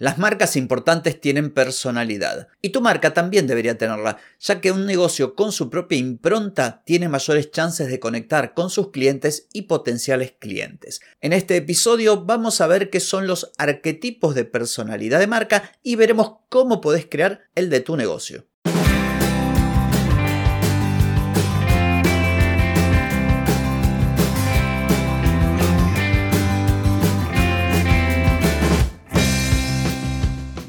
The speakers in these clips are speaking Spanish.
Las marcas importantes tienen personalidad y tu marca también debería tenerla, ya que un negocio con su propia impronta tiene mayores chances de conectar con sus clientes y potenciales clientes. En este episodio vamos a ver qué son los arquetipos de personalidad de marca y veremos cómo podés crear el de tu negocio.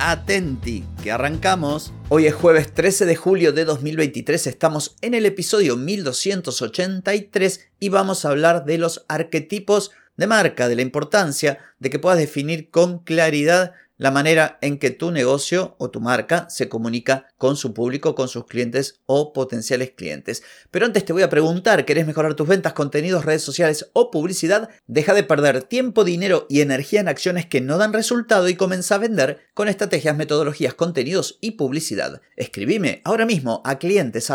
Atenti, que arrancamos. Hoy es jueves 13 de julio de 2023, estamos en el episodio 1283 y vamos a hablar de los arquetipos de marca, de la importancia de que puedas definir con claridad la manera en que tu negocio o tu marca se comunica con su público, con sus clientes o potenciales clientes. Pero antes te voy a preguntar, ¿querés mejorar tus ventas, contenidos, redes sociales o publicidad? Deja de perder tiempo, dinero y energía en acciones que no dan resultado y comienza a vender con estrategias, metodologías, contenidos y publicidad. Escribime ahora mismo a clientes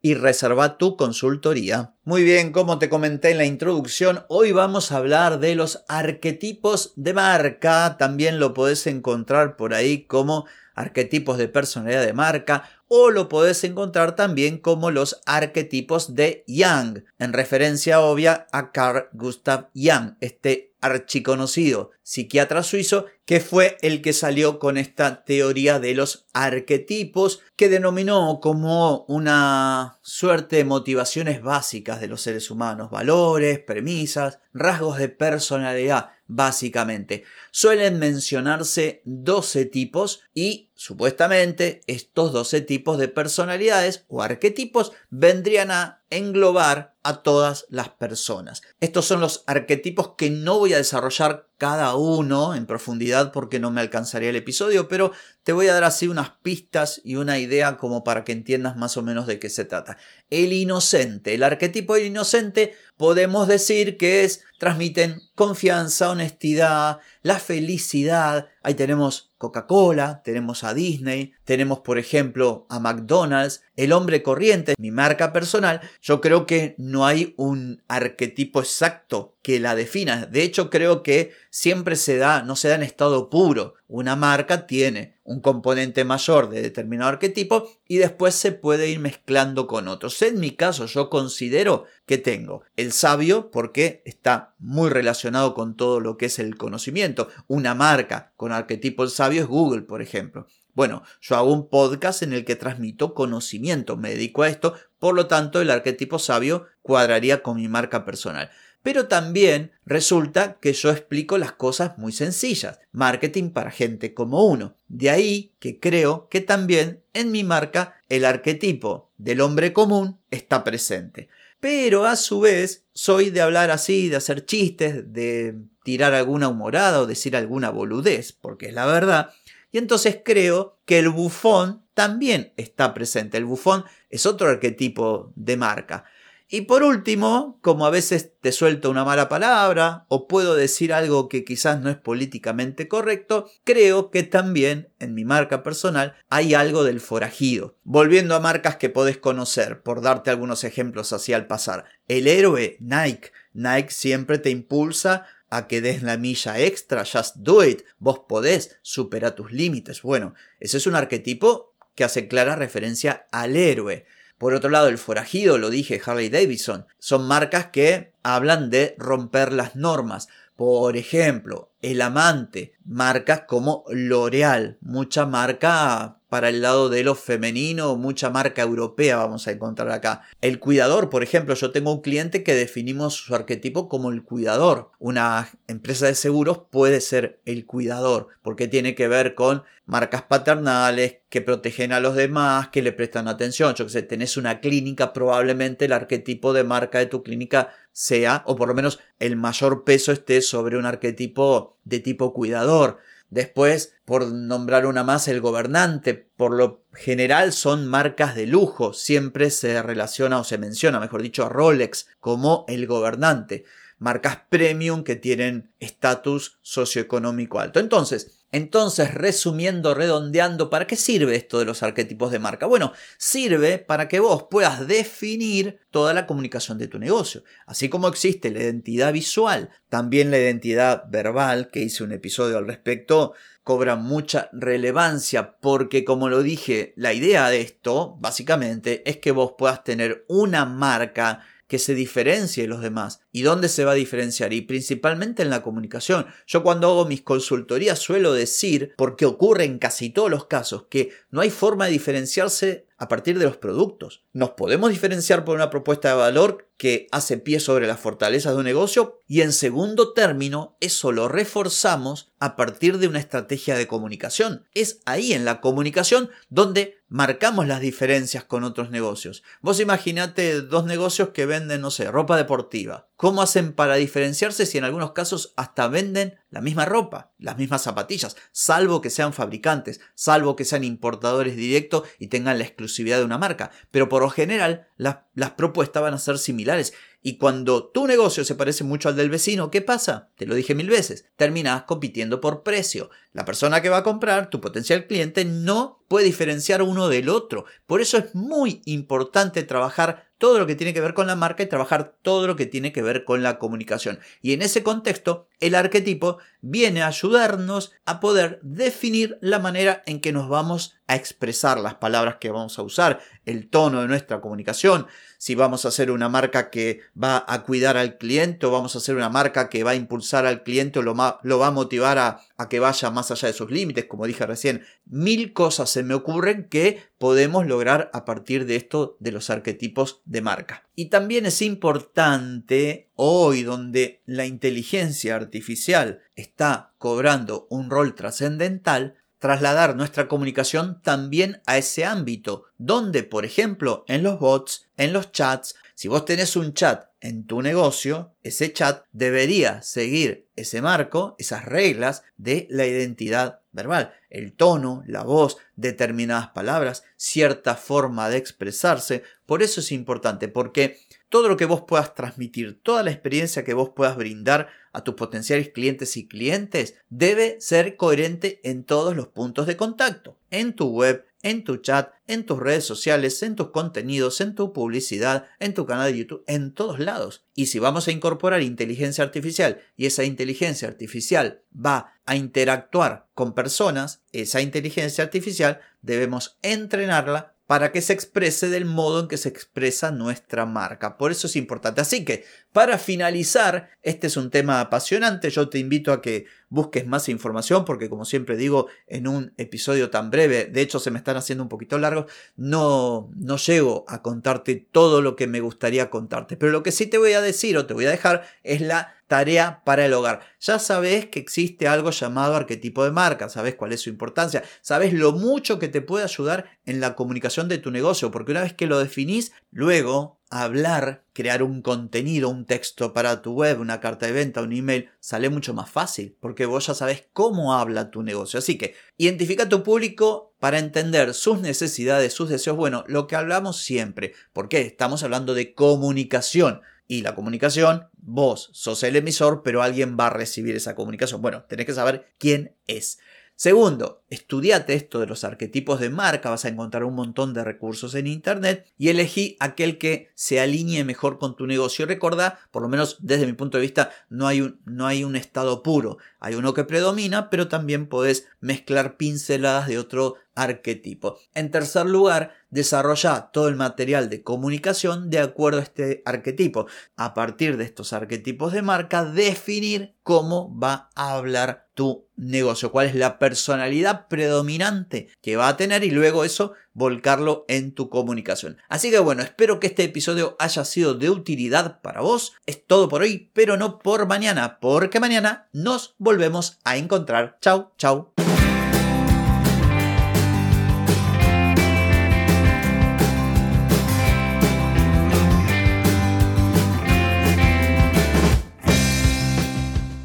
y reserva tu consultoría. Muy bien, como te comenté en la introducción, hoy vamos a hablar de los arquetipos de marca. También lo podés encontrar por ahí como arquetipos de personalidad de marca o lo podés encontrar también como los arquetipos de Young, en referencia obvia a Carl Gustav Young, este archiconocido psiquiatra suizo que fue el que salió con esta teoría de los arquetipos que denominó como una suerte de motivaciones básicas de los seres humanos, valores, premisas, rasgos de personalidad básicamente. Suelen mencionarse 12 tipos y supuestamente estos 12 tipos de personalidades o arquetipos vendrían a englobar a todas las personas. Estos son los arquetipos que no voy a desarrollar cada uno en profundidad porque no me alcanzaría el episodio, pero te voy a dar así unas pistas y una idea como para que entiendas más o menos de qué se trata. El inocente, el arquetipo del inocente podemos decir que es transmiten confianza, honestidad, la felicidad. Ahí tenemos Coca-Cola, tenemos a Disney, tenemos por ejemplo a McDonald's, el hombre corriente, mi marca personal. Yo creo que no hay un arquetipo exacto que la defina. De hecho, creo que siempre se da, no se da en estado puro. Una marca tiene un componente mayor de determinado arquetipo y después se puede ir mezclando con otros. En mi caso, yo considero que tengo el sabio porque está muy relacionado con todo lo que es el conocimiento. Una marca con arquetipo el sabio es Google, por ejemplo. Bueno, yo hago un podcast en el que transmito conocimiento, me dedico a esto, por lo tanto el arquetipo sabio cuadraría con mi marca personal. Pero también resulta que yo explico las cosas muy sencillas, marketing para gente como uno. De ahí que creo que también en mi marca el arquetipo del hombre común está presente. Pero a su vez soy de hablar así, de hacer chistes, de tirar alguna humorada o decir alguna boludez, porque es la verdad. Y entonces creo que el bufón también está presente. El bufón es otro arquetipo de marca. Y por último, como a veces te suelto una mala palabra o puedo decir algo que quizás no es políticamente correcto, creo que también en mi marca personal hay algo del forajido. Volviendo a marcas que podés conocer, por darte algunos ejemplos así al pasar. El héroe Nike. Nike siempre te impulsa a que des la milla extra, just do it, vos podés, supera tus límites. Bueno, ese es un arquetipo que hace clara referencia al héroe. Por otro lado, el forajido, lo dije, Harley Davidson, son marcas que hablan de romper las normas. Por ejemplo, el amante, marcas como L'Oreal, mucha marca para el lado de lo femenino, mucha marca europea vamos a encontrar acá. El cuidador, por ejemplo, yo tengo un cliente que definimos su arquetipo como el cuidador. Una empresa de seguros puede ser el cuidador, porque tiene que ver con marcas paternales que protegen a los demás, que le prestan atención. Yo que sé, tenés una clínica, probablemente el arquetipo de marca de tu clínica sea, o por lo menos el mayor peso esté sobre un arquetipo de tipo cuidador. Después, por nombrar una más, el gobernante. Por lo general son marcas de lujo. Siempre se relaciona o se menciona, mejor dicho, a Rolex como el gobernante. Marcas premium que tienen estatus socioeconómico alto. Entonces, entonces, resumiendo, redondeando, ¿para qué sirve esto de los arquetipos de marca? Bueno, sirve para que vos puedas definir toda la comunicación de tu negocio. Así como existe la identidad visual, también la identidad verbal, que hice un episodio al respecto, cobra mucha relevancia porque, como lo dije, la idea de esto, básicamente, es que vos puedas tener una marca que se diferencie de los demás. ¿Y dónde se va a diferenciar? Y principalmente en la comunicación. Yo cuando hago mis consultorías suelo decir, porque ocurre en casi todos los casos, que no hay forma de diferenciarse a partir de los productos. Nos podemos diferenciar por una propuesta de valor que hace pie sobre las fortalezas de un negocio y en segundo término eso lo reforzamos a partir de una estrategia de comunicación. Es ahí en la comunicación donde marcamos las diferencias con otros negocios. Vos imaginate dos negocios que venden, no sé, ropa deportiva. ¿Cómo hacen para diferenciarse si en algunos casos hasta venden la misma ropa, las mismas zapatillas, salvo que sean fabricantes, salvo que sean importadores directos y tengan la exclusividad de una marca? Pero por lo general las, las propuestas van a ser similares y cuando tu negocio se parece mucho al del vecino, ¿qué pasa? Te lo dije mil veces, terminas compitiendo por precio. La persona que va a comprar, tu potencial cliente, no puede diferenciar uno del otro. Por eso es muy importante trabajar todo lo que tiene que ver con la marca y trabajar todo lo que tiene que ver con la comunicación. Y en ese contexto, el arquetipo viene a ayudarnos a poder definir la manera en que nos vamos a expresar las palabras que vamos a usar, el tono de nuestra comunicación, si vamos a hacer una marca que va a cuidar al cliente o vamos a hacer una marca que va a impulsar al cliente o lo, va a motivar a que vaya más allá de sus límites, como dije recién. Mil cosas se me ocurren que podemos lograr a partir de esto de los arquetipos de marca. Y también es importante hoy donde la inteligencia artificial está cobrando un rol trascendental, trasladar nuestra comunicación también a ese ámbito, donde, por ejemplo, en los bots, en los chats, si vos tenés un chat en tu negocio, ese chat debería seguir ese marco, esas reglas de la identidad verbal, el tono, la voz, determinadas palabras, cierta forma de expresarse. Por eso es importante, porque todo lo que vos puedas transmitir, toda la experiencia que vos puedas brindar a tus potenciales clientes y clientes debe ser coherente en todos los puntos de contacto, en tu web, en tu chat, en tus redes sociales, en tus contenidos, en tu publicidad, en tu canal de YouTube, en todos lados. Y si vamos a incorporar inteligencia artificial y esa inteligencia artificial va a interactuar con personas, esa inteligencia artificial debemos entrenarla para que se exprese del modo en que se expresa nuestra marca. Por eso es importante. Así que, para finalizar, este es un tema apasionante. Yo te invito a que busques más información porque, como siempre digo, en un episodio tan breve, de hecho se me están haciendo un poquito largos, no, no llego a contarte todo lo que me gustaría contarte. Pero lo que sí te voy a decir o te voy a dejar es la tarea para el hogar. Ya sabes que existe algo llamado arquetipo de marca, sabes cuál es su importancia, sabes lo mucho que te puede ayudar en la comunicación de tu negocio, porque una vez que lo definís, luego hablar, crear un contenido, un texto para tu web, una carta de venta, un email, sale mucho más fácil, porque vos ya sabes cómo habla tu negocio. Así que identifica tu público para entender sus necesidades, sus deseos, bueno, lo que hablamos siempre, porque estamos hablando de comunicación y la comunicación, vos sos el emisor, pero alguien va a recibir esa comunicación. Bueno, tenés que saber quién es. Segundo, estudiate esto de los arquetipos de marca, vas a encontrar un montón de recursos en internet y elegí aquel que se alinee mejor con tu negocio. Recordá, por lo menos desde mi punto de vista, no hay un, no hay un estado puro, hay uno que predomina, pero también podés mezclar pinceladas de otro arquetipo. En tercer lugar, desarrolla todo el material de comunicación de acuerdo a este arquetipo. A partir de estos arquetipos de marca, definir cómo va a hablar tu negocio, cuál es la personalidad predominante que va a tener y luego eso volcarlo en tu comunicación. Así que bueno, espero que este episodio haya sido de utilidad para vos. Es todo por hoy, pero no por mañana, porque mañana nos volvemos a encontrar. Chau, chau.